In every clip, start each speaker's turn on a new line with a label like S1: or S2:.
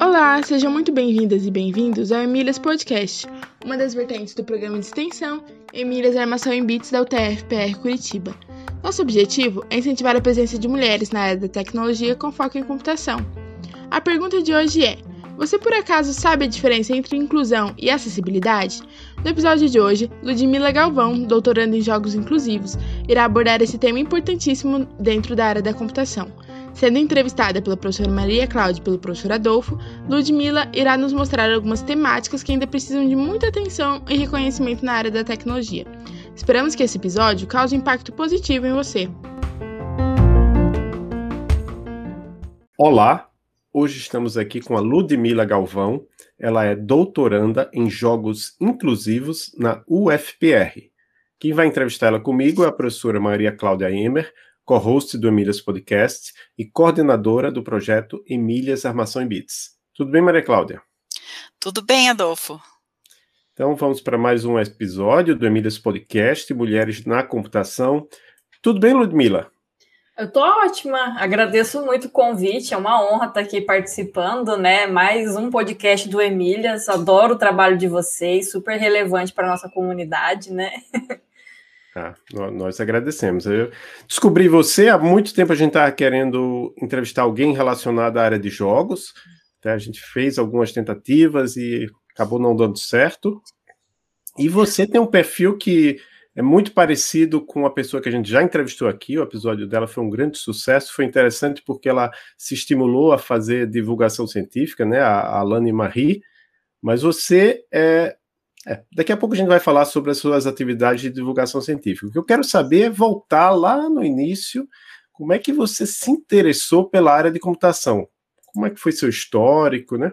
S1: Olá, sejam muito bem-vindas e bem-vindos ao Emílias Podcast, uma das vertentes do programa de extensão Emílias Armação em Bits da UTF-PR Curitiba. Nosso objetivo é incentivar a presença de mulheres na área da tecnologia com foco em computação. A pergunta de hoje é: você por acaso sabe a diferença entre inclusão e acessibilidade? No episódio de hoje, Ludmila Galvão, doutoranda em jogos inclusivos, irá abordar esse tema importantíssimo dentro da área da computação. Sendo entrevistada pela professora Maria Cláudia e pelo professor Adolfo, Ludmila irá nos mostrar algumas temáticas que ainda precisam de muita atenção e reconhecimento na área da tecnologia. Esperamos que esse episódio cause impacto positivo em você.
S2: Olá, hoje estamos aqui com a Ludmila Galvão. Ela é doutoranda em jogos inclusivos na UFPR. Quem vai entrevistar ela comigo é a professora Maria Cláudia Emer, co-host do Emílias Podcast e coordenadora do projeto Emílias Armação em Bits. Tudo bem, Maria Cláudia?
S3: Tudo bem, Adolfo.
S2: Então vamos para mais um episódio do Emílias Podcast Mulheres na Computação. Tudo bem, Ludmila?
S4: Eu tô ótima, agradeço muito o convite, é uma honra estar aqui participando, né? Mais um podcast do Emílias, adoro o trabalho de vocês, super relevante para a nossa comunidade, né?
S2: Ah, nós agradecemos. Eu descobri você há muito tempo a gente estava querendo entrevistar alguém relacionado à área de jogos. Tá? A gente fez algumas tentativas e acabou não dando certo. E você tem um perfil que é muito parecido com a pessoa que a gente já entrevistou aqui. O episódio dela foi um grande sucesso. Foi interessante porque ela se estimulou a fazer divulgação científica, né? A Alane Marie. Mas você é é, daqui a pouco a gente vai falar sobre as suas atividades de divulgação científica. O que eu quero saber é voltar lá no início, como é que você se interessou pela área de computação? Como é que foi seu histórico, né?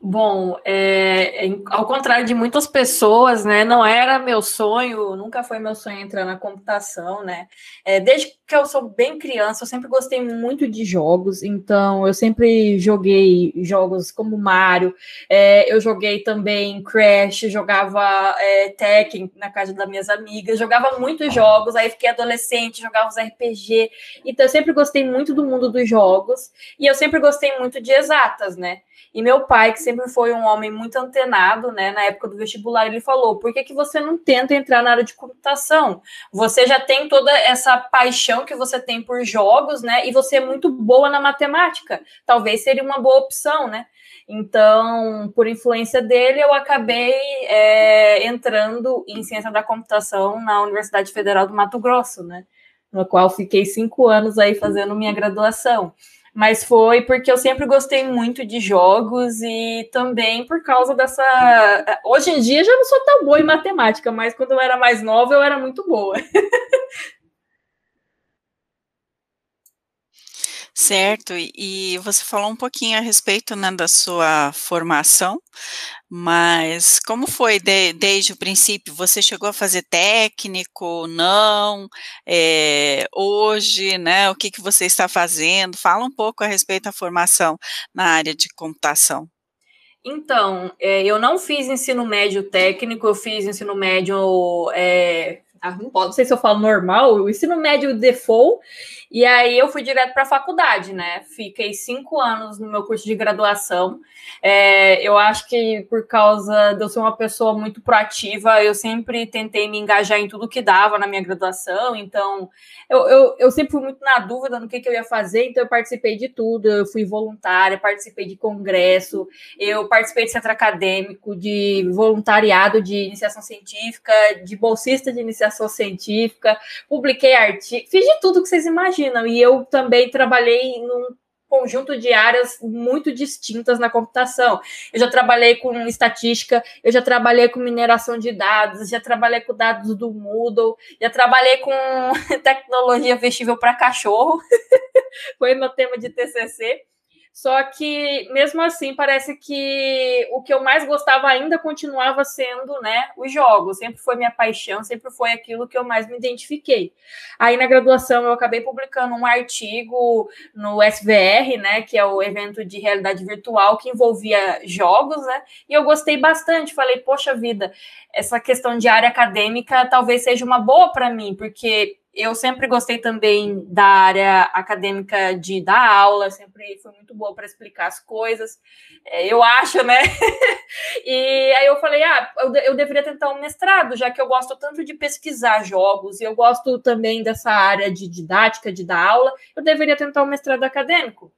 S4: Bom, é, ao contrário de muitas pessoas, né, não era meu sonho, nunca foi meu sonho entrar na computação, né? É, desde que eu sou bem criança, eu sempre gostei muito de jogos, então eu sempre joguei jogos como Mario, é, eu joguei também Crash, jogava é, Tekken na casa das minhas amigas, jogava muitos jogos, aí fiquei adolescente, jogava os RPG, então eu sempre gostei muito do mundo dos jogos, e eu sempre gostei muito de exatas, né? E meu pai, que sempre foi um homem muito antenado, né, na época do vestibular, ele falou: por que, que você não tenta entrar na área de computação? Você já tem toda essa paixão que você tem por jogos, né, e você é muito boa na matemática. Talvez seria uma boa opção, né? Então, por influência dele, eu acabei é, entrando em ciência da computação na Universidade Federal do Mato Grosso, né? No qual fiquei cinco anos aí fazendo minha graduação mas foi porque eu sempre gostei muito de jogos e também por causa dessa. Hoje em dia já não sou tão boa em matemática, mas quando eu era mais nova eu era muito boa.
S3: Certo, e você falou um pouquinho a respeito né, da sua formação, mas como foi de, desde o princípio? Você chegou a fazer técnico? Não? É, hoje, né? O que, que você está fazendo? Fala um pouco a respeito da formação na área de computação.
S4: Então, é, eu não fiz ensino médio técnico, eu fiz ensino médio. É, não, pode, não sei se eu falo normal, o ensino médio default, e aí eu fui direto para a faculdade, né? Fiquei cinco anos no meu curso de graduação. É, eu acho que por causa de eu ser uma pessoa muito proativa, eu sempre tentei me engajar em tudo que dava na minha graduação. Então, eu, eu, eu sempre fui muito na dúvida no que, que eu ia fazer, então eu participei de tudo. Eu fui voluntária, participei de congresso, eu participei de centro acadêmico, de voluntariado de iniciação científica, de bolsista de iniciação científica, publiquei artigos, fiz de tudo que vocês imaginam. E eu também trabalhei num conjunto de áreas muito distintas na computação. Eu já trabalhei com estatística, eu já trabalhei com mineração de dados, já trabalhei com dados do Moodle, já trabalhei com tecnologia vestível para cachorro. Foi meu tema de TCC. Só que, mesmo assim, parece que o que eu mais gostava ainda continuava sendo, né, os jogos. Sempre foi minha paixão, sempre foi aquilo que eu mais me identifiquei. Aí, na graduação, eu acabei publicando um artigo no SVR, né, que é o evento de realidade virtual que envolvia jogos, né, e eu gostei bastante. Falei, poxa vida, essa questão de área acadêmica talvez seja uma boa para mim, porque eu sempre gostei também da área acadêmica de dar aula, sempre fui muito boa para explicar as coisas, é, eu acho, né? e aí eu falei, ah, eu, eu deveria tentar um mestrado, já que eu gosto tanto de pesquisar jogos e eu gosto também dessa área de didática, de dar aula, eu deveria tentar um mestrado acadêmico.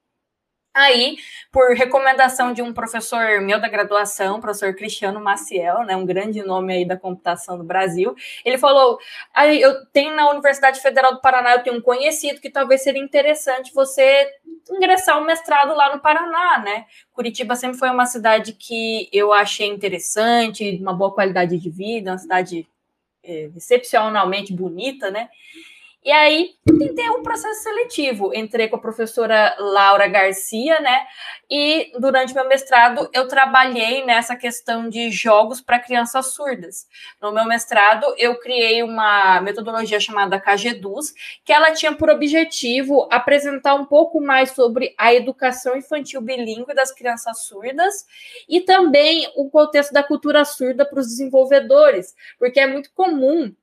S4: Aí, por recomendação de um professor meu da graduação, professor Cristiano Maciel, né, um grande nome aí da computação do Brasil, ele falou: aí eu tenho na Universidade Federal do Paraná, eu tenho um conhecido que talvez seria interessante você ingressar um mestrado lá no Paraná, né? Curitiba sempre foi uma cidade que eu achei interessante, uma boa qualidade de vida, uma cidade é, excepcionalmente bonita, né? E aí tentei um processo seletivo. Entrei com a professora Laura Garcia, né? E durante meu mestrado eu trabalhei nessa questão de jogos para crianças surdas. No meu mestrado eu criei uma metodologia chamada KGDUS, que ela tinha por objetivo apresentar um pouco mais sobre a educação infantil bilíngue das crianças surdas e também o contexto da cultura surda para os desenvolvedores, porque é muito comum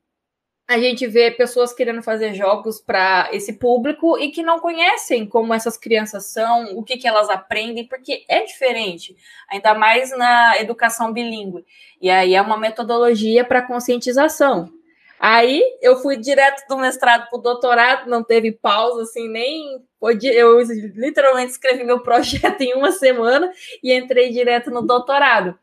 S4: a gente vê pessoas querendo fazer jogos para esse público e que não conhecem como essas crianças são, o que, que elas aprendem, porque é diferente, ainda mais na educação bilíngue. E aí é uma metodologia para conscientização. Aí eu fui direto do mestrado para o doutorado, não teve pausa, assim, nem. Eu literalmente escrevi meu projeto em uma semana e entrei direto no doutorado.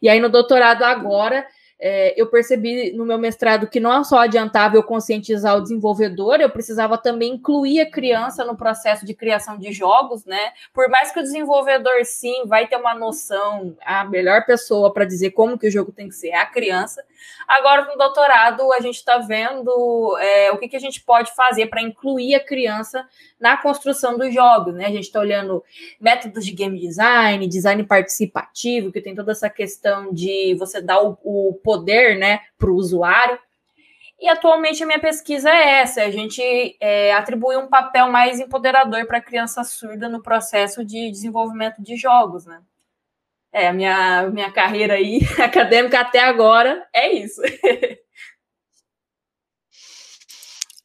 S4: E aí, no doutorado agora, é, eu percebi no meu mestrado que não só adiantava eu conscientizar o desenvolvedor, eu precisava também incluir a criança no processo de criação de jogos, né? Por mais que o desenvolvedor, sim, vai ter uma noção, a melhor pessoa para dizer como que o jogo tem que ser é a criança. Agora, no doutorado, a gente está vendo é, o que, que a gente pode fazer para incluir a criança na construção dos jogos, né? A gente está olhando métodos de game design, design participativo, que tem toda essa questão de você dar o, o poder, né, para o usuário. E atualmente a minha pesquisa é essa: a gente é, atribui um papel mais empoderador para a criança surda no processo de desenvolvimento de jogos, né? É, a minha, minha carreira aí acadêmica até agora é isso.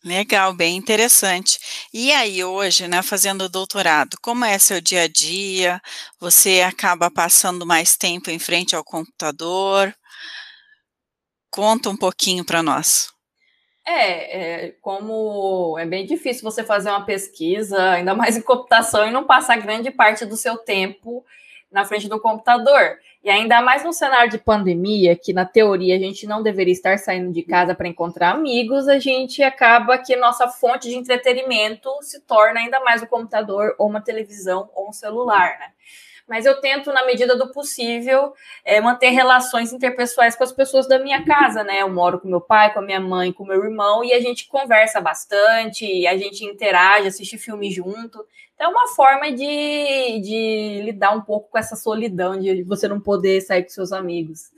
S3: Legal, bem interessante. E aí, hoje, né, fazendo doutorado, como é seu dia a dia? Você acaba passando mais tempo em frente ao computador? Conta um pouquinho para nós.
S4: É, é, como é bem difícil você fazer uma pesquisa, ainda mais em computação, e não passar grande parte do seu tempo na frente do computador. E ainda mais num cenário de pandemia, que na teoria a gente não deveria estar saindo de casa para encontrar amigos, a gente acaba que nossa fonte de entretenimento se torna ainda mais o computador, ou uma televisão, ou um celular, né? Mas eu tento, na medida do possível, é, manter relações interpessoais com as pessoas da minha casa, né? Eu moro com meu pai, com a minha mãe, com meu irmão, e a gente conversa bastante, a gente interage, assiste filme junto. Então, é uma forma de, de lidar um pouco com essa solidão, de você não poder sair com seus amigos.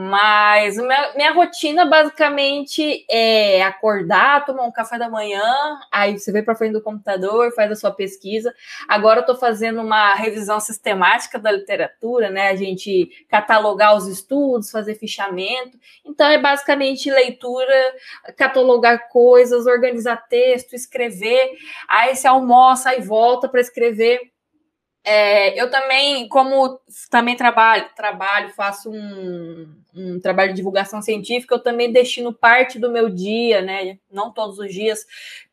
S4: Mas minha, minha, rotina basicamente é acordar, tomar um café da manhã, aí você vem para frente do computador, faz a sua pesquisa. Agora eu estou fazendo uma revisão sistemática da literatura, né? A gente catalogar os estudos, fazer fichamento. Então é basicamente leitura, catalogar coisas, organizar texto, escrever. Aí você almoça e volta para escrever é, eu também, como também trabalho, trabalho, faço um, um trabalho de divulgação científica, eu também destino parte do meu dia, né, não todos os dias,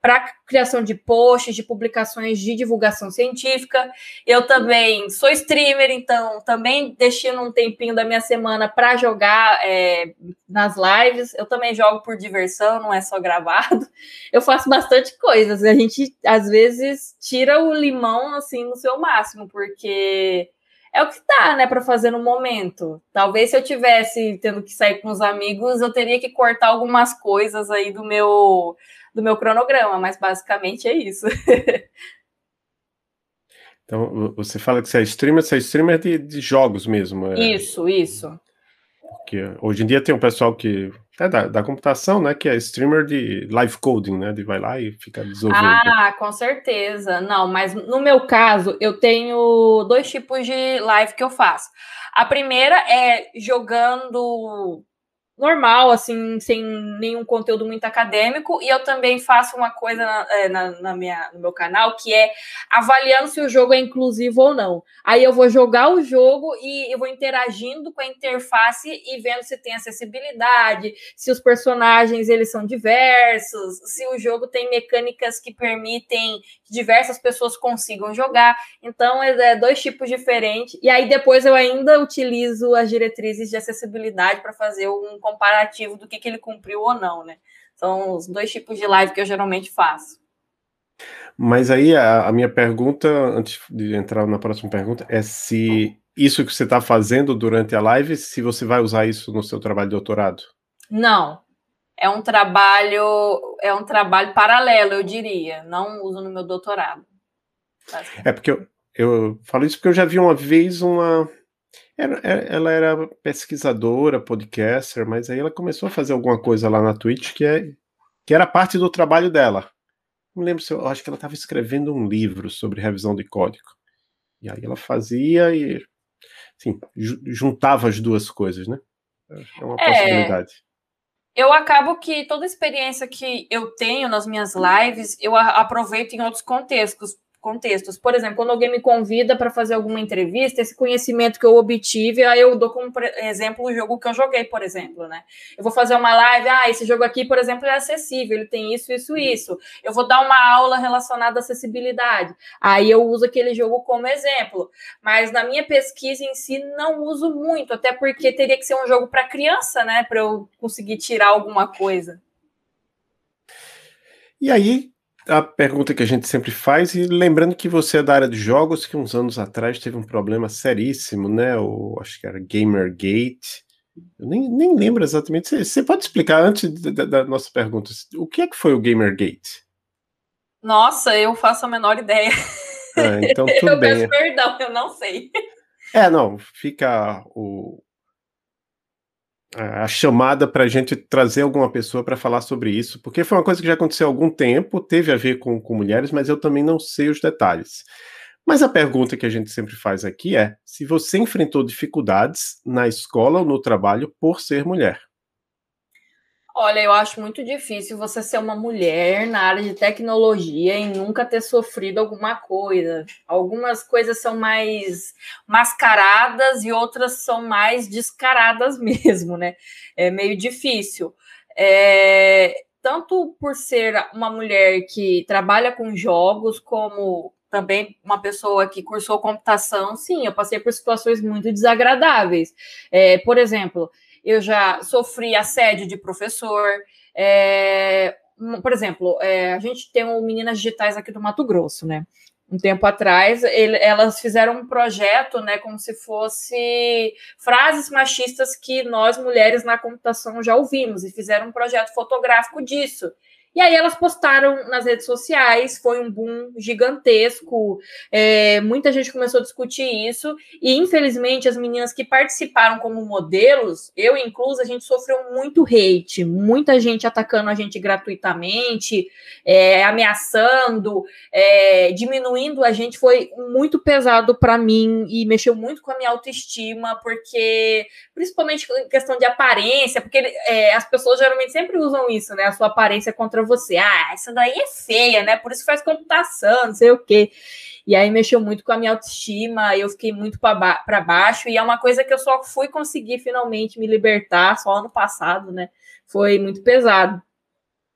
S4: para criação de posts, de publicações de divulgação científica. Eu também sou streamer, então também destino um tempinho da minha semana para jogar é, nas lives. Eu também jogo por diversão, não é só gravado. Eu faço bastante coisas. A gente às vezes tira o limão assim no seu máximo, porque é o que dá, né, para fazer no momento. Talvez se eu tivesse tendo que sair com os amigos, eu teria que cortar algumas coisas aí do meu do meu cronograma, mas basicamente é isso.
S2: então, você fala que você é streamer, você é streamer de, de jogos mesmo. É...
S4: Isso, isso.
S2: Porque hoje em dia tem um pessoal que é da, da, computação, né? Que é streamer de live coding, né? De vai lá e fica desenvolvendo.
S4: Ah, com certeza. Não, mas no meu caso, eu tenho dois tipos de live que eu faço. A primeira é jogando normal, assim, sem nenhum conteúdo muito acadêmico, e eu também faço uma coisa na, é, na, na, minha, no meu canal, que é avaliando se o jogo é inclusivo ou não. Aí eu vou jogar o jogo e eu vou interagindo com a interface e vendo se tem acessibilidade, se os personagens eles são diversos, se o jogo tem mecânicas que permitem que diversas pessoas consigam jogar. Então, é dois tipos diferentes. E aí depois eu ainda utilizo as diretrizes de acessibilidade para fazer um comparativo do que, que ele cumpriu ou não, né? São os dois tipos de live que eu geralmente faço.
S2: Mas aí a, a minha pergunta, antes de entrar na próxima pergunta, é se isso que você está fazendo durante a live, se você vai usar isso no seu trabalho de doutorado?
S4: Não. É um trabalho, é um trabalho paralelo, eu diria. Não uso no meu doutorado.
S2: É porque eu, eu falo isso porque eu já vi uma vez uma era, é, ela era pesquisadora, podcaster, mas aí ela começou a fazer alguma coisa lá na Twitch que, é, que era parte do trabalho dela. Não lembro se eu, eu acho que ela estava escrevendo um livro sobre revisão de código. E aí ela fazia e assim, juntava as duas coisas, né? É uma é, possibilidade.
S4: Eu acabo que toda experiência que eu tenho nas minhas lives, eu aproveito em outros contextos contextos. Por exemplo, quando alguém me convida para fazer alguma entrevista, esse conhecimento que eu obtive, aí eu dou como exemplo o jogo que eu joguei, por exemplo, né? Eu vou fazer uma live, ah, esse jogo aqui, por exemplo, é acessível, ele tem isso, isso, isso. Eu vou dar uma aula relacionada à acessibilidade. Aí eu uso aquele jogo como exemplo. Mas na minha pesquisa em si, não uso muito, até porque teria que ser um jogo para criança, né? Para eu conseguir tirar alguma coisa.
S2: E aí, a pergunta que a gente sempre faz, e lembrando que você é da área de jogos, que uns anos atrás teve um problema seríssimo, né? O, acho que era Gamergate. Eu nem, nem lembro exatamente. Você, você pode explicar antes da, da, nossa pergunta, o que é que foi o Gamergate?
S4: Nossa, eu faço a menor ideia.
S2: Ah, então tudo
S4: eu
S2: bem.
S4: Peço perdão, eu não sei.
S2: É, não, fica o, a chamada para a gente trazer alguma pessoa para falar sobre isso, porque foi uma coisa que já aconteceu há algum tempo, teve a ver com, com mulheres, mas eu também não sei os detalhes. Mas a pergunta que a gente sempre faz aqui é: se você enfrentou dificuldades na escola ou no trabalho por ser mulher?
S4: Olha, eu acho muito difícil você ser uma mulher na área de tecnologia e nunca ter sofrido alguma coisa. Algumas coisas são mais mascaradas e outras são mais descaradas mesmo, né? É meio difícil. É, tanto por ser uma mulher que trabalha com jogos, como também uma pessoa que cursou computação, sim, eu passei por situações muito desagradáveis. É, por exemplo, eu já sofri assédio de professor. É, por exemplo, é, a gente tem o Meninas Digitais aqui do Mato Grosso, né? Um tempo atrás, ele, elas fizeram um projeto, né, como se fosse frases machistas que nós mulheres na computação já ouvimos, e fizeram um projeto fotográfico disso. E aí elas postaram nas redes sociais, foi um boom gigantesco, é, muita gente começou a discutir isso, e infelizmente as meninas que participaram como modelos, eu incluso, a gente sofreu muito hate, muita gente atacando a gente gratuitamente, é, ameaçando, é, diminuindo a gente, foi muito pesado para mim e mexeu muito com a minha autoestima, porque, principalmente em questão de aparência, porque é, as pessoas geralmente sempre usam isso, né, a sua aparência contra você. Ah, essa daí é feia, né? Por isso faz computação, não sei o quê. E aí mexeu muito com a minha autoestima, eu fiquei muito para ba baixo, e é uma coisa que eu só fui conseguir finalmente me libertar só ano passado, né? Foi muito pesado.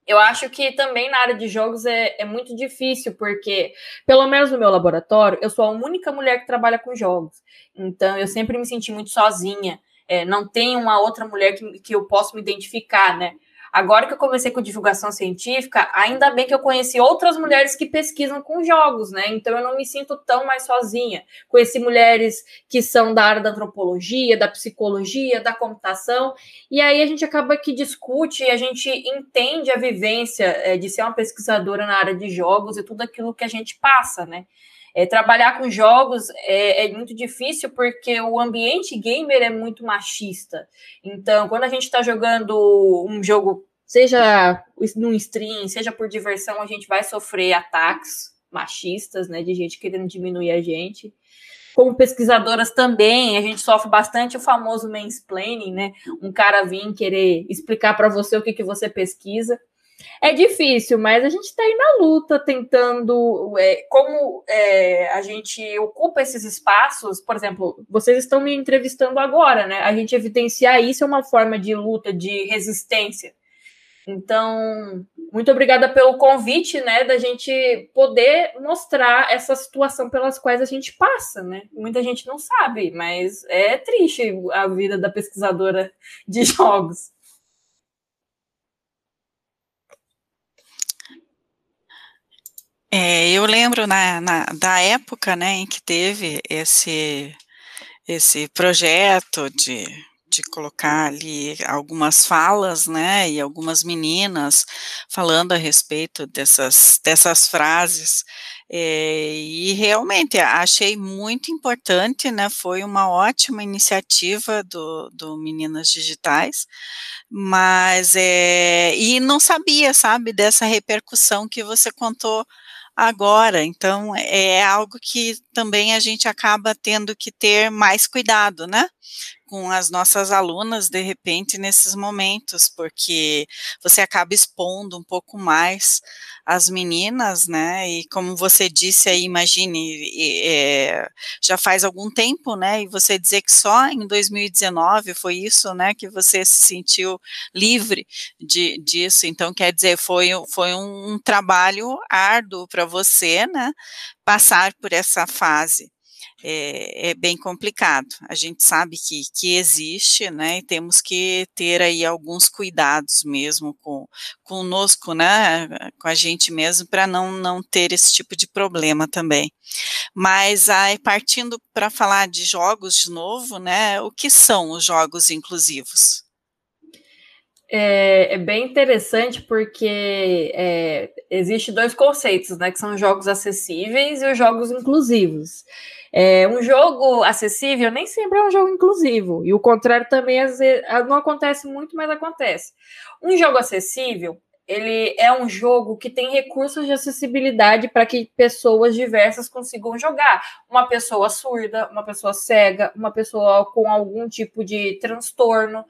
S4: Eu acho que também na área de jogos é, é muito difícil, porque, pelo menos no meu laboratório, eu sou a única mulher que trabalha com jogos. Então, eu sempre me senti muito sozinha. É, não tem uma outra mulher que, que eu possa me identificar, né? Agora que eu comecei com divulgação científica, ainda bem que eu conheci outras mulheres que pesquisam com jogos, né? Então eu não me sinto tão mais sozinha. Conheci mulheres que são da área da antropologia, da psicologia, da computação, e aí a gente acaba que discute e a gente entende a vivência é, de ser uma pesquisadora na área de jogos e tudo aquilo que a gente passa, né? É, trabalhar com jogos é, é, muito difícil porque o ambiente gamer é muito machista. Então, quando a gente está jogando um jogo, seja num stream, seja por diversão, a gente vai sofrer ataques machistas, né, de gente querendo diminuir a gente. como pesquisadoras também, a gente sofre bastante o famoso mansplaining, né? Um cara vir querer explicar para você o que, que você pesquisa. É difícil, mas a gente está aí na luta, tentando. É, como é, a gente ocupa esses espaços, por exemplo, vocês estão me entrevistando agora, né? A gente evidenciar isso é uma forma de luta, de resistência. Então, muito obrigada pelo convite, né, da gente poder mostrar essa situação pelas quais a gente passa, né? Muita gente não sabe, mas é triste a vida da pesquisadora de jogos.
S3: É, eu lembro na, na, da época, né, em que teve esse esse projeto de de colocar ali algumas falas, né, e algumas meninas falando a respeito dessas, dessas frases, é, e realmente achei muito importante, né, foi uma ótima iniciativa do, do Meninas Digitais, mas, é, e não sabia, sabe, dessa repercussão que você contou agora. Então, é algo que também a gente acaba tendo que ter mais cuidado, né? Com as nossas alunas, de repente, nesses momentos, porque você acaba expondo um pouco mais as meninas, né? E como você disse aí, imagine, é, já faz algum tempo, né? E você dizer que só em 2019 foi isso, né? Que você se sentiu livre de, disso. Então, quer dizer, foi, foi um, trabalho árduo para você, né? Passar por essa fase é, é, bem complicado. A gente sabe que, que existe, né, e temos que ter aí alguns cuidados mesmo com conosco, né, com a gente mesmo, para não, não ter esse tipo de problema também. Mas aí, partindo para falar de jogos de novo, né, o que são os jogos inclusivos?
S4: É, é, bem interessante porque é, existe dois conceitos, né? Que são os jogos acessíveis e os jogos inclusivos. É, um jogo acessível nem sempre é um jogo inclusivo. E o contrário também não acontece muito, mas acontece. Um jogo acessível, ele é um jogo que tem recursos de acessibilidade para que pessoas diversas consigam jogar. Uma pessoa surda, uma pessoa cega, uma pessoa com algum tipo de transtorno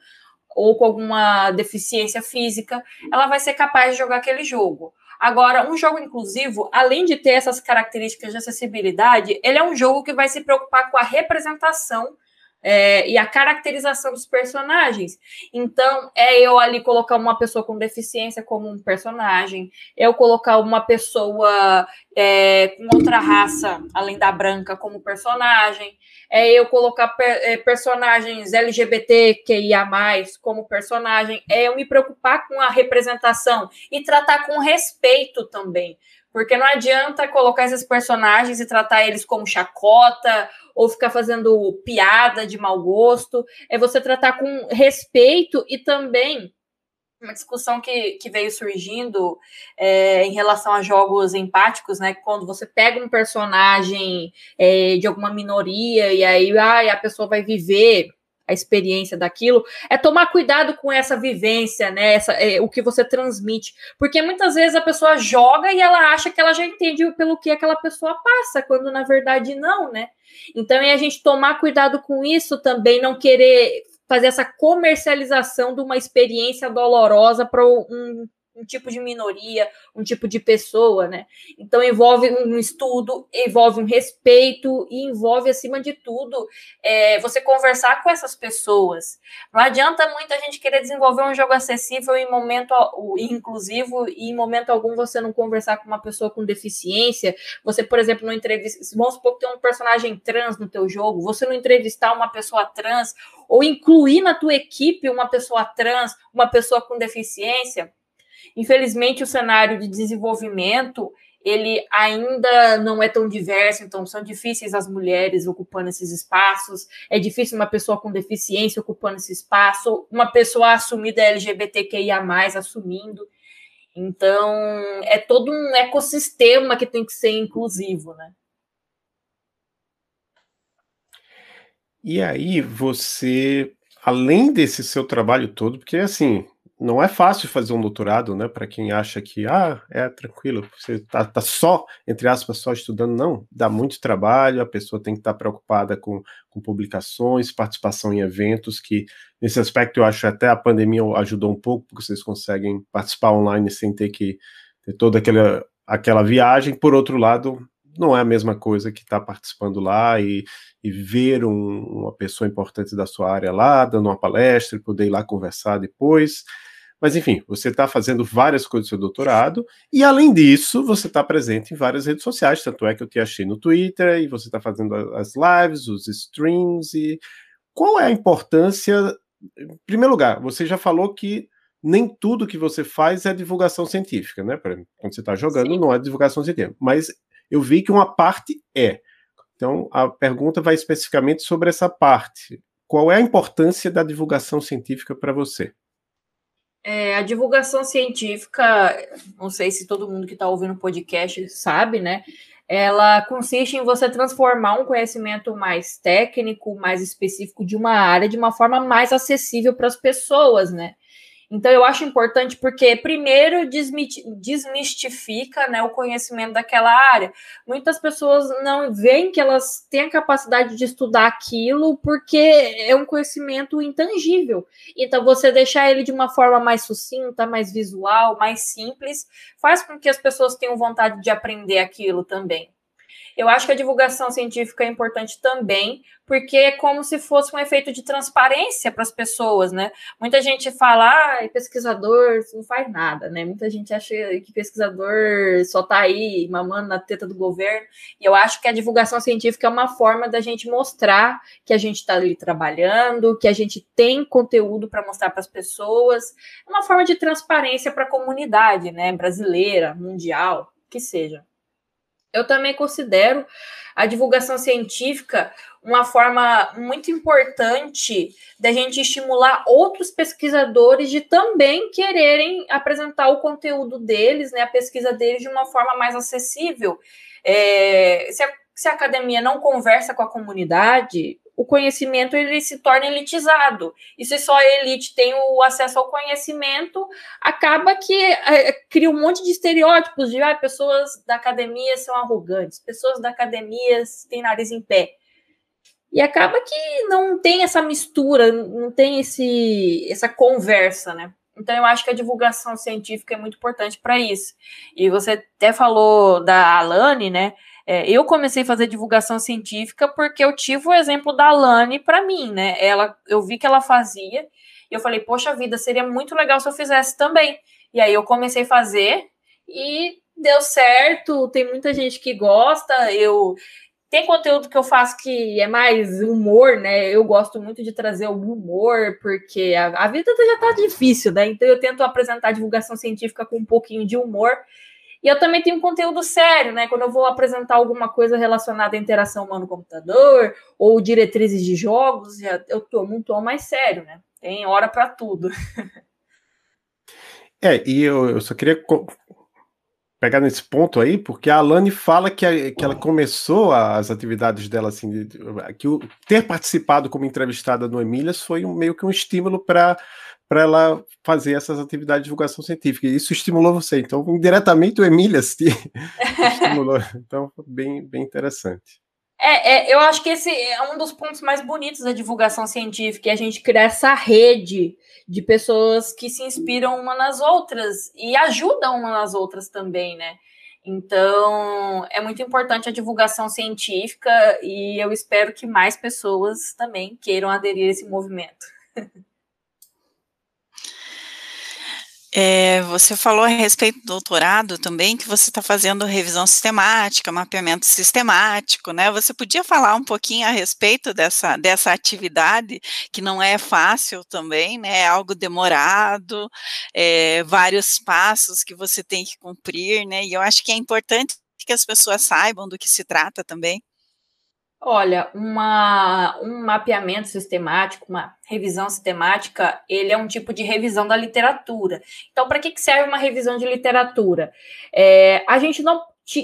S4: ou com alguma deficiência física, ela vai ser capaz de jogar aquele jogo. Agora, um jogo inclusivo, além de ter essas características de acessibilidade, ele é um jogo que vai se preocupar com a representação é, e a caracterização dos personagens. Então, é eu ali colocar uma pessoa com deficiência como um personagem, eu colocar uma pessoa é, com outra raça, além da branca, como personagem, é eu colocar per, é, personagens LGBTQIA, como personagem, é eu me preocupar com a representação e tratar com respeito também. Porque não adianta colocar esses personagens e tratar eles como chacota ou ficar fazendo piada de mau gosto. É você tratar com respeito e também uma discussão que, que veio surgindo é, em relação a jogos empáticos, né? Quando você pega um personagem é, de alguma minoria e aí ah, a pessoa vai viver a experiência daquilo, é tomar cuidado com essa vivência, né? Essa, é, o que você transmite. Porque muitas vezes a pessoa joga e ela acha que ela já entende pelo que aquela pessoa passa, quando na verdade não, né? Então é a gente tomar cuidado com isso também, não querer fazer essa comercialização de uma experiência dolorosa para um um tipo de minoria, um tipo de pessoa, né? Então envolve um estudo, envolve um respeito e envolve, acima de tudo, é, você conversar com essas pessoas. Não adianta muita gente querer desenvolver um jogo acessível em momento inclusivo e em momento algum você não conversar com uma pessoa com deficiência. Você, por exemplo, não entrevista. Vamos supor que tem um personagem trans no teu jogo, você não entrevistar uma pessoa trans ou incluir na tua equipe uma pessoa trans, uma pessoa com deficiência Infelizmente, o cenário de desenvolvimento ele ainda não é tão diverso, então são difíceis as mulheres ocupando esses espaços, é difícil uma pessoa com deficiência ocupando esse espaço, uma pessoa assumida LGBTQIA+, assumindo. Então, é todo um ecossistema que tem que ser inclusivo, né?
S2: E aí, você, além desse seu trabalho todo, porque assim, não é fácil fazer um doutorado, né? Para quem acha que ah, é tranquilo, você tá, tá, só, entre aspas, só estudando, não, dá muito trabalho, a pessoa tem que estar tá preocupada com, com publicações, participação em eventos, que nesse aspecto eu acho até a pandemia ajudou um pouco, porque vocês conseguem participar online sem ter que ter toda aquela, aquela viagem. Por outro lado, não é a mesma coisa que estar tá participando lá e, e ver um, uma pessoa importante da sua área lá, dando uma palestra e poder ir lá conversar depois. Mas, enfim, você está fazendo várias coisas do seu doutorado, e além disso, você está presente em várias redes sociais, tanto é que eu te achei no Twitter, e você está fazendo as lives, os streams, e qual é a importância? Em primeiro lugar, você já falou que nem tudo que você faz é divulgação científica, né? Quando você está jogando, Sim. não é divulgação científica, mas eu vi que uma parte é. Então, a pergunta vai especificamente sobre essa parte. Qual é a importância da divulgação científica para você?
S4: É, a divulgação científica, não sei se todo mundo que está ouvindo o podcast sabe, né? Ela consiste em você transformar um conhecimento mais técnico, mais específico de uma área, de uma forma mais acessível para as pessoas, né? Então, eu acho importante porque, primeiro, desmistifica né, o conhecimento daquela área. Muitas pessoas não veem que elas têm a capacidade de estudar aquilo porque é um conhecimento intangível. Então, você deixar ele de uma forma mais sucinta, mais visual, mais simples, faz com que as pessoas tenham vontade de aprender aquilo também. Eu acho que a divulgação científica é importante também, porque é como se fosse um efeito de transparência para as pessoas, né? Muita gente fala, ah, pesquisador não faz nada, né? Muita gente acha que pesquisador só está aí mamando na teta do governo. E eu acho que a divulgação científica é uma forma da gente mostrar que a gente está ali trabalhando, que a gente tem conteúdo para mostrar para as pessoas. É uma forma de transparência para a comunidade, né? Brasileira, mundial, que seja. Eu também considero a divulgação científica uma forma muito importante da gente estimular outros pesquisadores de também quererem apresentar o conteúdo deles, né, a pesquisa deles de uma forma mais acessível. É, se, a, se a academia não conversa com a comunidade, o conhecimento ele se torna elitizado. E se só a elite tem o acesso ao conhecimento, acaba que é, cria um monte de estereótipos de ah, pessoas da academia são arrogantes, pessoas da academia têm nariz em pé. E acaba que não tem essa mistura, não tem esse, essa conversa, né? Então, eu acho que a divulgação científica é muito importante para isso. E você até falou da Alane, né? É, eu comecei a fazer divulgação científica porque eu tive o exemplo da Alane para mim, né? Ela, eu vi que ela fazia e eu falei, poxa vida, seria muito legal se eu fizesse também. E aí eu comecei a fazer e deu certo. Tem muita gente que gosta. Eu tem conteúdo que eu faço que é mais humor, né? Eu gosto muito de trazer o humor, porque a, a vida já tá difícil, né? Então eu tento apresentar divulgação científica com um pouquinho de humor. E eu também tenho conteúdo sério, né? Quando eu vou apresentar alguma coisa relacionada à interação humano-computador ou diretrizes de jogos, eu tomo um tom mais sério, né? Tem hora para tudo.
S2: É, e eu, eu só queria pegar nesse ponto aí, porque a Alane fala que, a, que ela começou as atividades dela assim, que o, ter participado como entrevistada no Emílias foi um, meio que um estímulo para para ela fazer essas atividades de divulgação científica. E isso estimulou você. Então, indiretamente, o Emílias estimulou. Então, bem, bem interessante.
S4: É, é, eu acho que esse é um dos pontos mais bonitos da divulgação científica, é a gente criar essa rede de pessoas que se inspiram uma nas outras e ajudam uma nas outras também, né? Então, é muito importante a divulgação científica e eu espero que mais pessoas também queiram aderir a esse movimento.
S3: É, você falou a respeito do doutorado também, que você está fazendo revisão sistemática, mapeamento sistemático, né? Você podia falar um pouquinho a respeito dessa, dessa atividade, que não é fácil também, né? É algo demorado, é, vários passos que você tem que cumprir, né? E eu acho que é importante que as pessoas saibam do que se trata também.
S4: Olha, uma, um mapeamento sistemático, uma revisão sistemática, ele é um tipo de revisão da literatura. Então, para que, que serve uma revisão de literatura? É, a gente não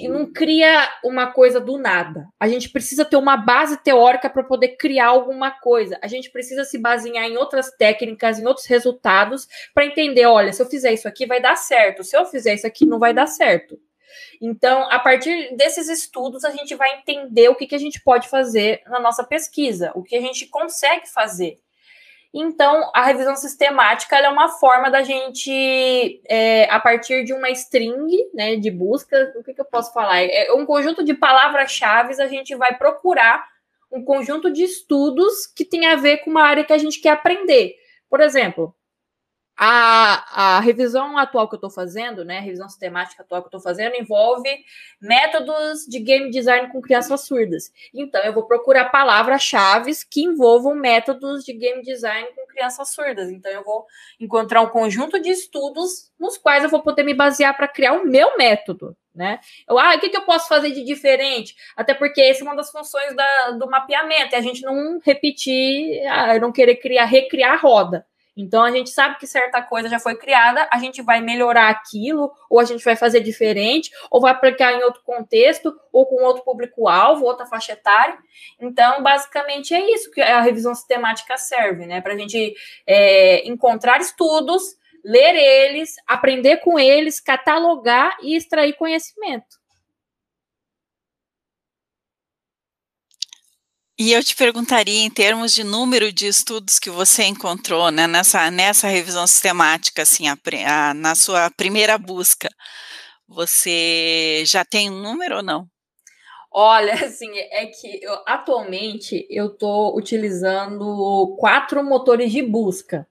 S4: não cria uma coisa do nada. A gente precisa ter uma base teórica para poder criar alguma coisa. A gente precisa se basear em outras técnicas, em outros resultados, para entender: olha, se eu fizer isso aqui vai dar certo, se eu fizer isso aqui não vai dar certo. Então, a partir desses estudos, a gente vai entender o que, que a gente pode fazer na nossa pesquisa, o que a gente consegue fazer. Então, a revisão sistemática é uma forma da gente, é, a partir de uma string né, de busca, o que, que eu posso falar? É um conjunto de palavras-chave, a gente vai procurar um conjunto de estudos que tem a ver com uma área que a gente quer aprender. Por exemplo, a, a revisão atual que eu estou fazendo, né, a revisão sistemática atual que eu estou fazendo, envolve métodos de game design com crianças surdas. Então, eu vou procurar palavras-chave que envolvam métodos de game design com crianças surdas. Então, eu vou encontrar um conjunto de estudos nos quais eu vou poder me basear para criar o meu método. Né? Eu, ah, o que, que eu posso fazer de diferente? Até porque essa é uma das funções da, do mapeamento, é a gente não repetir, ah, não querer criar, recriar a roda. Então a gente sabe que certa coisa já foi criada, a gente vai melhorar aquilo, ou a gente vai fazer diferente, ou vai aplicar em outro contexto, ou com outro público-alvo, outra faixa etária. Então, basicamente é isso que a revisão sistemática serve, né? Para a gente é, encontrar estudos, ler eles, aprender com eles, catalogar e extrair conhecimento.
S3: E eu te perguntaria, em termos de número de estudos que você encontrou né, nessa, nessa revisão sistemática, assim, a, a, na sua primeira busca, você já tem um número ou não?
S4: Olha, assim, é que eu, atualmente eu estou utilizando quatro motores de busca.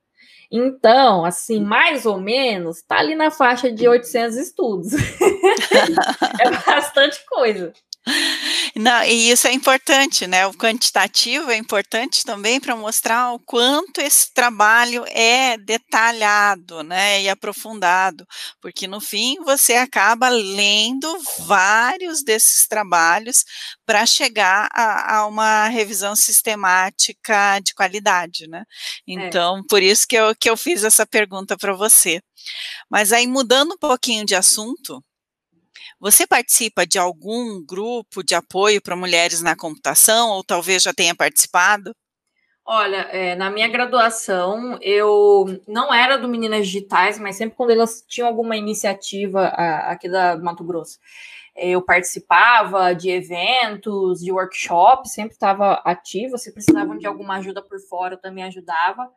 S4: Então, assim, mais ou menos, está ali na faixa de 800 estudos. é bastante coisa.
S3: Não, e isso é importante, né? O quantitativo é importante também para mostrar o quanto esse trabalho é detalhado, né? E aprofundado, porque no fim você acaba lendo vários desses trabalhos para chegar a, a, uma revisão sistemática de qualidade, né? É. Então, é. por isso que eu, que eu fiz essa pergunta para você. Mas aí, mudando um pouquinho de assunto, você participa de algum grupo de apoio para mulheres na computação, ou talvez já tenha participado?
S4: Olha, é, na minha graduação, eu não era do Meninas Digitais, mas sempre quando elas tinham alguma iniciativa a, aqui da Mato Grosso, eu participava de eventos, de workshops, sempre estava ativa. Se precisavam de alguma ajuda por fora, eu também ajudava.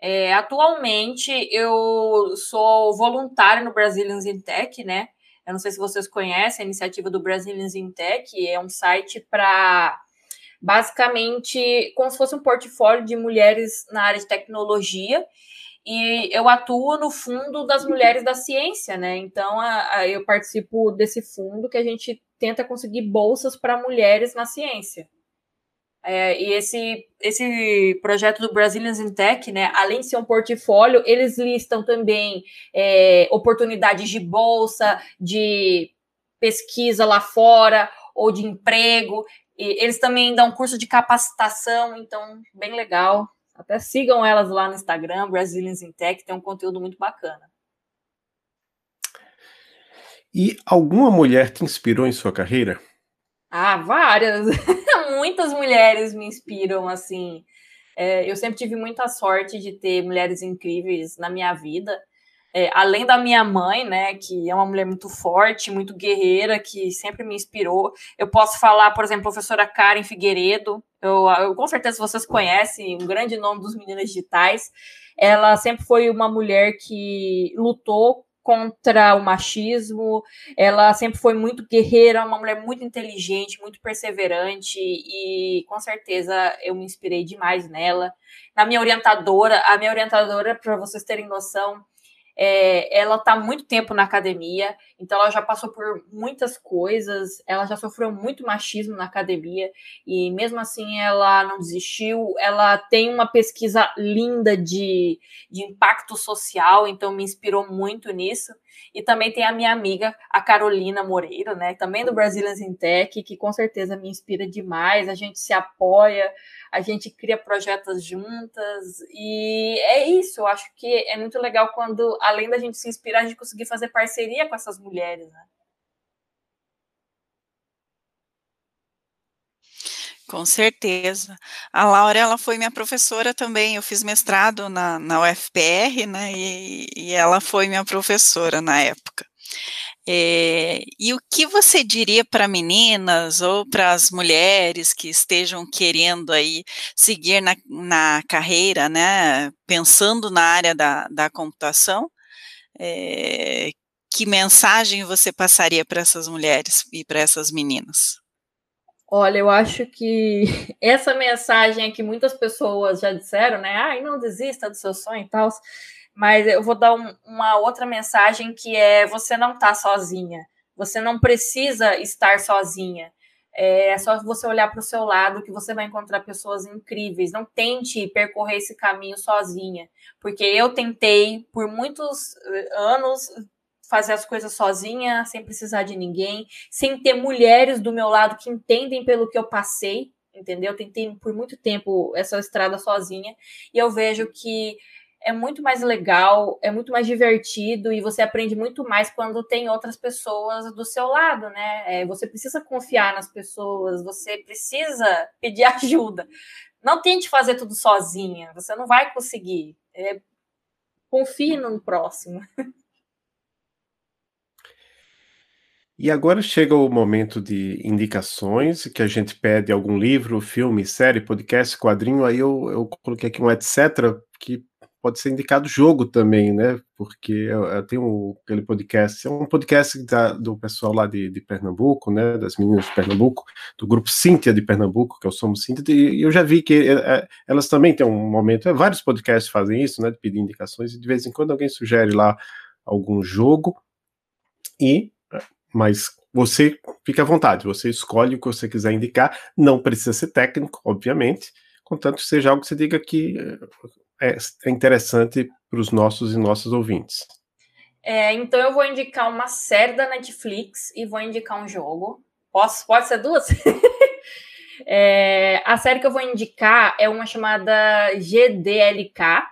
S4: É, atualmente, eu sou voluntária no Brazilians in Tech, né? Eu não sei se vocês conhecem a iniciativa do Brazilians in Tech, é um site para basicamente como se fosse um portfólio de mulheres na área de tecnologia. E eu atuo no fundo das mulheres da ciência, né? Então a, a, eu participo desse fundo que a gente tenta conseguir bolsas para mulheres na ciência. É, e esse, esse projeto do Brazilians in Tech, né, além de ser um portfólio, eles listam também é, oportunidades de bolsa, de pesquisa lá fora ou de emprego. E eles também dão curso de capacitação, então, bem legal. Até sigam elas lá no Instagram, Brazilians in Tech, tem um conteúdo muito bacana.
S2: E alguma mulher te inspirou em sua carreira?
S4: Ah, várias. Muitas mulheres me inspiram, assim. É, eu sempre tive muita sorte de ter mulheres incríveis na minha vida. É, além da minha mãe, né, que é uma mulher muito forte, muito guerreira, que sempre me inspirou. Eu posso falar, por exemplo, professora Karen Figueiredo. Eu, eu com certeza vocês conhecem, um grande nome dos meninos digitais. Ela sempre foi uma mulher que lutou contra o machismo. Ela sempre foi muito guerreira, uma mulher muito inteligente, muito perseverante e com certeza eu me inspirei demais nela. Na minha orientadora, a minha orientadora, para vocês terem noção, é, ela está muito tempo na academia, então ela já passou por muitas coisas, ela já sofreu muito machismo na academia, e mesmo assim ela não desistiu. Ela tem uma pesquisa linda de, de impacto social, então me inspirou muito nisso. E também tem a minha amiga, a Carolina Moreira, né? Também do Brazilians in Tech, que com certeza me inspira demais. A gente se apoia, a gente cria projetos juntas, e é isso, eu acho que é muito legal quando, além da gente se inspirar, a gente conseguir fazer parceria com essas mulheres, né?
S3: Com certeza. A Laura, ela foi minha professora também. Eu fiz mestrado na, na UFPR, né? E, e ela foi minha professora na época. É, e o que você diria para meninas ou para as mulheres que estejam querendo aí seguir na, na carreira, né? Pensando na área da, da computação, é, que mensagem você passaria para essas mulheres e para essas meninas?
S4: Olha, eu acho que essa mensagem é que muitas pessoas já disseram, né? Ai, não desista do seu sonho e tal. Mas eu vou dar um, uma outra mensagem que é: você não está sozinha. Você não precisa estar sozinha. É só você olhar para o seu lado que você vai encontrar pessoas incríveis. Não tente percorrer esse caminho sozinha, porque eu tentei por muitos eh, anos fazer as coisas sozinha, sem precisar de ninguém, sem ter mulheres do meu lado que entendem pelo que eu passei, entendeu? Tentei por muito tempo essa estrada sozinha e eu vejo que é muito mais legal, é muito mais divertido e você aprende muito mais quando tem outras pessoas do seu lado, né? É, você precisa confiar nas pessoas, você precisa pedir ajuda. Não tente fazer tudo sozinha, você não vai conseguir. É, confie no próximo.
S2: E agora chega o momento de indicações, que a gente pede algum livro, filme, série, podcast, quadrinho. Aí eu, eu coloquei aqui um etc, que pode ser indicado jogo também, né? Porque eu, eu tenho aquele podcast, é um podcast da, do pessoal lá de, de, Pernambuco, né? Das meninas de Pernambuco, do grupo Cíntia de Pernambuco, que é o Somos Cíntia, e eu já vi que é, é, elas também têm um momento, é, vários podcasts fazem isso, né? De pedir indicações, e de vez em quando alguém sugere lá algum jogo. E mas você fica à vontade, você escolhe o que você quiser indicar, não precisa ser técnico, obviamente, contanto que seja algo que você diga que é, é interessante para os nossos e nossas ouvintes.
S4: É, então eu vou indicar uma série da Netflix e vou indicar um jogo. Posso? Pode ser duas? é, a série que eu vou indicar é uma chamada GDLK,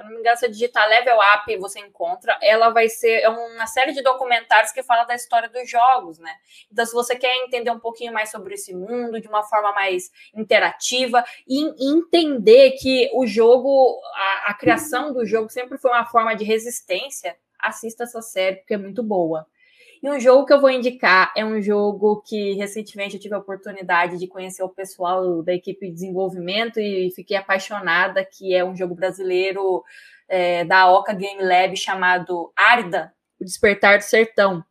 S4: se não me engano, se digitar Level Up, você encontra. Ela vai ser é uma série de documentários que fala da história dos jogos, né? Então, se você quer entender um pouquinho mais sobre esse mundo de uma forma mais interativa e entender que o jogo, a, a criação do jogo sempre foi uma forma de resistência, assista essa série porque é muito boa. E um jogo que eu vou indicar é um jogo que recentemente eu tive a oportunidade de conhecer o pessoal da equipe de desenvolvimento e fiquei apaixonada, que é um jogo brasileiro é, da Oca Game Lab chamado Arda, o Despertar do Sertão.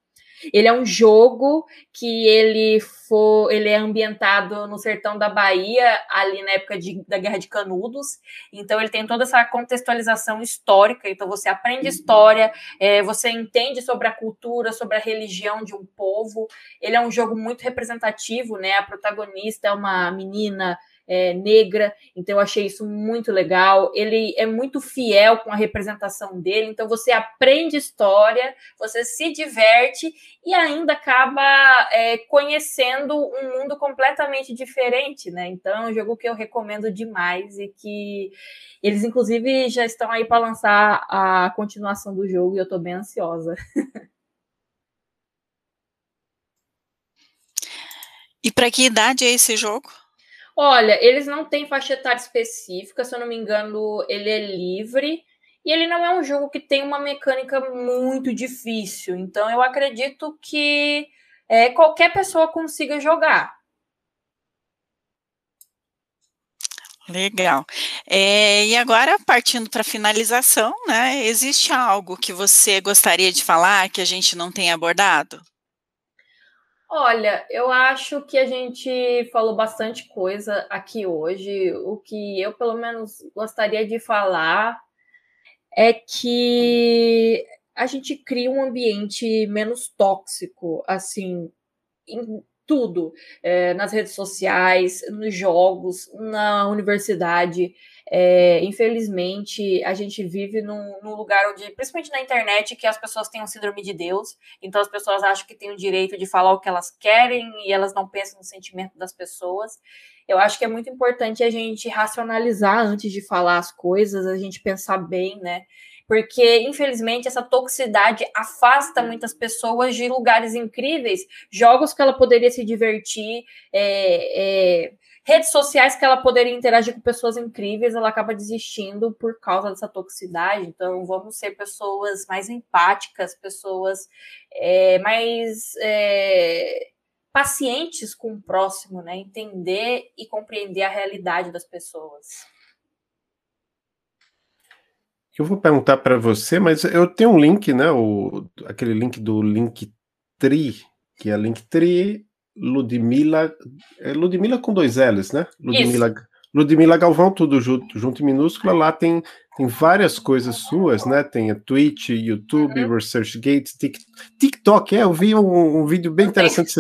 S4: Ele é um jogo que ele for, ele é ambientado no sertão da Bahia, ali na época de, da Guerra de Canudos. Então ele tem toda essa contextualização histórica. Então você aprende uhum. história, é, você entende sobre a cultura, sobre a religião de um povo. Ele é um jogo muito representativo, né? A protagonista é uma menina é, negra, então eu achei isso muito legal. Ele é muito fiel com a representação dele, então você aprende história, você se diverte e ainda acaba é, conhecendo um mundo completamente diferente, né? Então é um jogo que eu recomendo demais e que eles, inclusive, já estão aí para lançar a continuação do jogo e eu estou bem ansiosa.
S3: E para que idade é esse jogo?
S4: Olha, eles não têm faixa etária específica, se eu não me engano, ele é livre. E ele não é um jogo que tem uma mecânica muito difícil. Então eu acredito que é, qualquer pessoa consiga jogar.
S3: Legal. É, e agora, partindo para a finalização, né? Existe algo que você gostaria de falar que a gente não tenha abordado?
S4: Olha, eu acho que a gente falou bastante coisa aqui hoje. O que eu, pelo menos, gostaria de falar é que a gente cria um ambiente menos tóxico, assim, em tudo, é, nas redes sociais, nos jogos, na universidade. É, infelizmente, a gente vive num, num, lugar onde, principalmente na internet, que as pessoas têm um síndrome de Deus, então as pessoas acham que têm o direito de falar o que elas querem e elas não pensam no sentimento das pessoas. Eu acho que é muito importante a gente racionalizar antes de falar as coisas, a gente pensar bem, né? Porque infelizmente essa toxicidade afasta muitas pessoas de lugares incríveis, jogos que ela poderia se divertir, é, é, redes sociais que ela poderia interagir com pessoas incríveis, ela acaba desistindo por causa dessa toxicidade. Então, vamos ser pessoas mais empáticas, pessoas é, mais é, pacientes com o próximo, né? Entender e compreender a realidade das pessoas.
S2: Eu vou perguntar para você, mas eu tenho um link, né? O, aquele link do Linktree, que é Linktree Ludmilla. É Ludmilla com dois L's, né? Ludmilla, Ludmilla Galvão, tudo junto, junto em minúscula. Lá tem, tem várias coisas suas, né? Tem a Twitch, YouTube, uhum. ResearchGate, TikTok. É, eu vi um, um vídeo bem interessante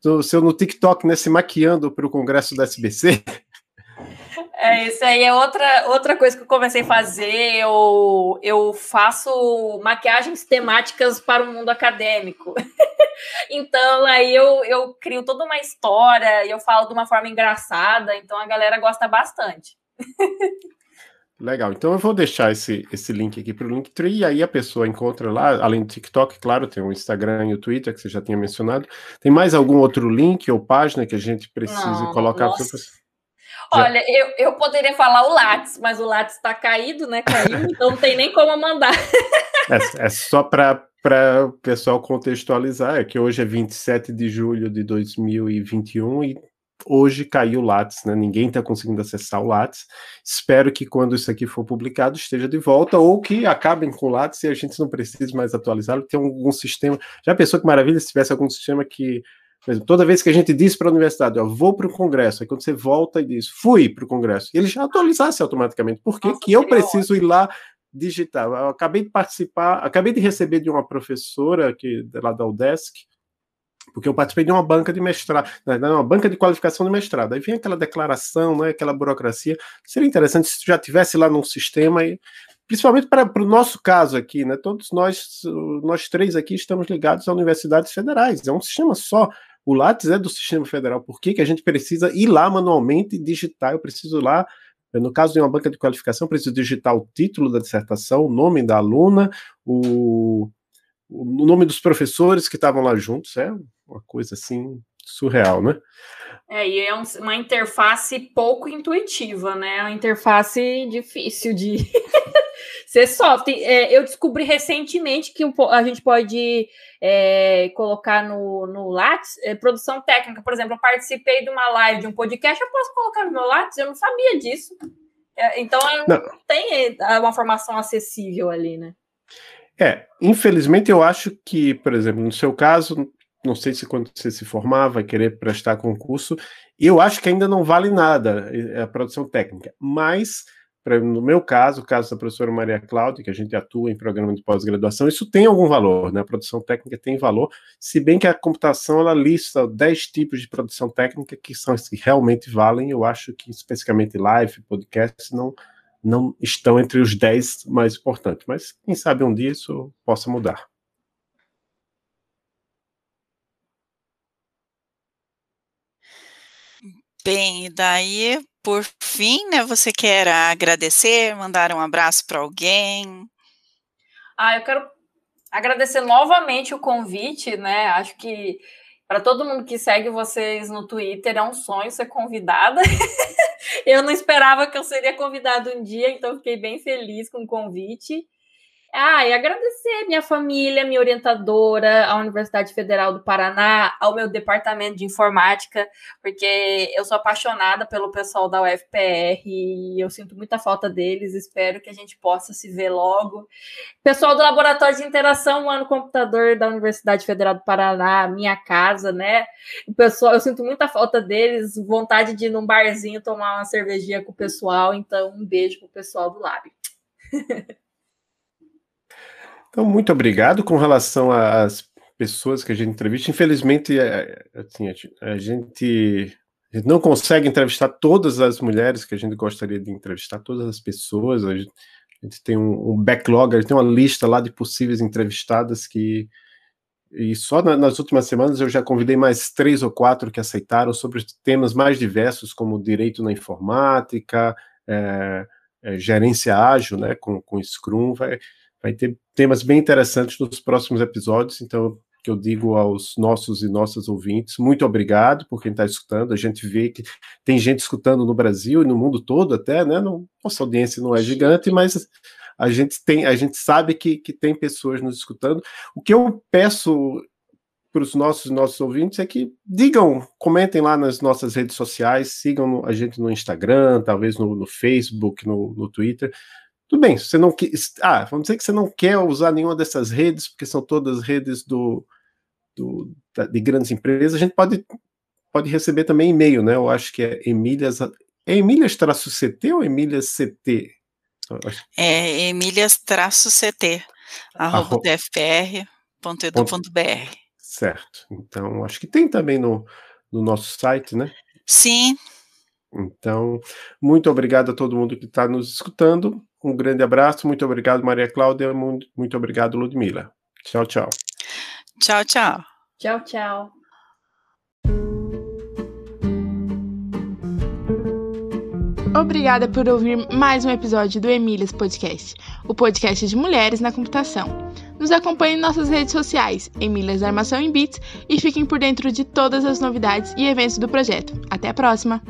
S2: do seu no TikTok, né? Se maquiando para o Congresso da SBC.
S4: É, isso aí é outra, outra coisa que eu comecei a fazer. Eu, eu faço maquiagens temáticas para o mundo acadêmico. então, aí eu, eu crio toda uma história e eu falo de uma forma engraçada, então a galera gosta bastante.
S2: Legal, então eu vou deixar esse, esse link aqui para o Linktree, e aí a pessoa encontra lá, além do TikTok, claro, tem o Instagram e o Twitter, que você já tinha mencionado. Tem mais algum outro link ou página que a gente precisa não, colocar? Nossa.
S4: Olha, eu, eu poderia falar o Lattes, mas o Lattes está caído, né? Caiu, então não tem nem como mandar.
S2: É, é só para para o pessoal contextualizar, é que hoje é 27 de julho de 2021 e hoje caiu o Lattes, né? Ninguém está conseguindo acessar o Lattes. Espero que quando isso aqui for publicado esteja de volta ou que acabem com o Lattes e a gente não precise mais atualizá-lo. Tem algum sistema. Já pensou que maravilha se tivesse algum sistema que exemplo, toda vez que a gente diz para a universidade, eu vou para o congresso, aí quando você volta e diz, fui para o congresso, ele já atualizasse automaticamente. Por que, que eu preciso ótimo. ir lá digitar? Eu acabei de participar, acabei de receber de uma professora que lá da UDESC, porque eu participei de uma banca de mestrado, né, uma banca de qualificação de mestrado. Aí vem aquela declaração, né, aquela burocracia. Seria interessante se já tivesse lá num sistema e principalmente para o nosso caso aqui, né? Todos nós, nós três aqui estamos ligados a universidades federais. É um sistema só. O Lattes é do sistema federal. Por que, que a gente precisa ir lá manualmente e digitar? Eu preciso lá, no caso de uma banca de qualificação, preciso digitar o título da dissertação, o nome da aluna, o, o nome dos professores que estavam lá juntos. É uma coisa assim surreal, né?
S4: É, e é um, uma interface pouco intuitiva, né? Uma interface difícil de ser soft. É, eu descobri recentemente que a gente pode é, colocar no, no Lattes é, produção técnica. Por exemplo, eu participei de uma live de um podcast, eu posso colocar no meu Lattes? Eu não sabia disso. É, então, não. não tem é, uma formação acessível ali, né?
S2: É, infelizmente eu acho que, por exemplo, no seu caso, não sei se quando você se formar vai querer prestar concurso, eu acho que ainda não vale nada é, a produção técnica, mas pra, no meu caso, o caso da professora Maria Cláudia, que a gente atua em programa de pós-graduação, isso tem algum valor, né? A produção técnica tem valor, se bem que a computação ela lista 10 tipos de produção técnica que são que realmente valem, eu acho que especificamente live, podcast, não, não estão entre os 10 mais importantes, mas quem sabe um dia isso possa mudar.
S3: Bem, daí, por fim, né, você quer agradecer, mandar um abraço para alguém?
S4: Ah, eu quero agradecer novamente o convite, né? Acho que para todo mundo que segue vocês no Twitter é um sonho ser convidada. eu não esperava que eu seria convidada um dia, então fiquei bem feliz com o convite. Ah, e agradecer minha família, minha orientadora, a Universidade Federal do Paraná, ao meu departamento de informática, porque eu sou apaixonada pelo pessoal da UFPR e eu sinto muita falta deles. Espero que a gente possa se ver logo. Pessoal do Laboratório de Interação Humano Computador da Universidade Federal do Paraná, minha casa, né? Pessoal, eu sinto muita falta deles, vontade de ir num barzinho tomar uma cervejinha com o pessoal. Então, um beijo pro pessoal do Lab.
S2: Então, muito obrigado com relação às pessoas que a gente entrevista. Infelizmente, é, assim, a gente, a gente não consegue entrevistar todas as mulheres que a gente gostaria de entrevistar, todas as pessoas. A gente, a gente tem um, um backlog, a gente tem uma lista lá de possíveis entrevistadas que e só na, nas últimas semanas eu já convidei mais três ou quatro que aceitaram sobre temas mais diversos, como direito na informática, é, é, gerência ágil, né, com, com Scrum. Vai, vai ter temas bem interessantes nos próximos episódios, então que eu digo aos nossos e nossas ouvintes, muito obrigado por quem está escutando. A gente vê que tem gente escutando no Brasil e no mundo todo até, né? Não, nossa audiência não é gigante, mas a gente tem, a gente sabe que, que tem pessoas nos escutando. O que eu peço para os nossos nossos ouvintes é que digam, comentem lá nas nossas redes sociais, sigam a gente no Instagram, talvez no, no Facebook, no, no Twitter. Tudo bem, você não quer. Ah, vamos dizer que você não quer usar nenhuma dessas redes, porque são todas redes do, do, de grandes empresas, a gente pode, pode receber também e-mail, né? Eu acho que é Emílias. É Emílias-CT ou Emílias-CT?
S3: É Emílias-CT, arroba tfpr.edu.br.
S2: Certo. Então, acho que tem também no, no nosso site, né?
S3: Sim.
S2: Então, muito obrigado a todo mundo que está nos escutando. Um grande abraço. Muito obrigado, Maria Cláudia. Muito, obrigado, Ludmila. Tchau, tchau.
S3: Tchau, tchau.
S4: Tchau, tchau.
S1: Obrigada por ouvir mais um episódio do Emílias Podcast, o podcast de mulheres na computação. Nos acompanhe em nossas redes sociais, Emílias Armação em Bits, e fiquem por dentro de todas as novidades e eventos do projeto. Até a próxima!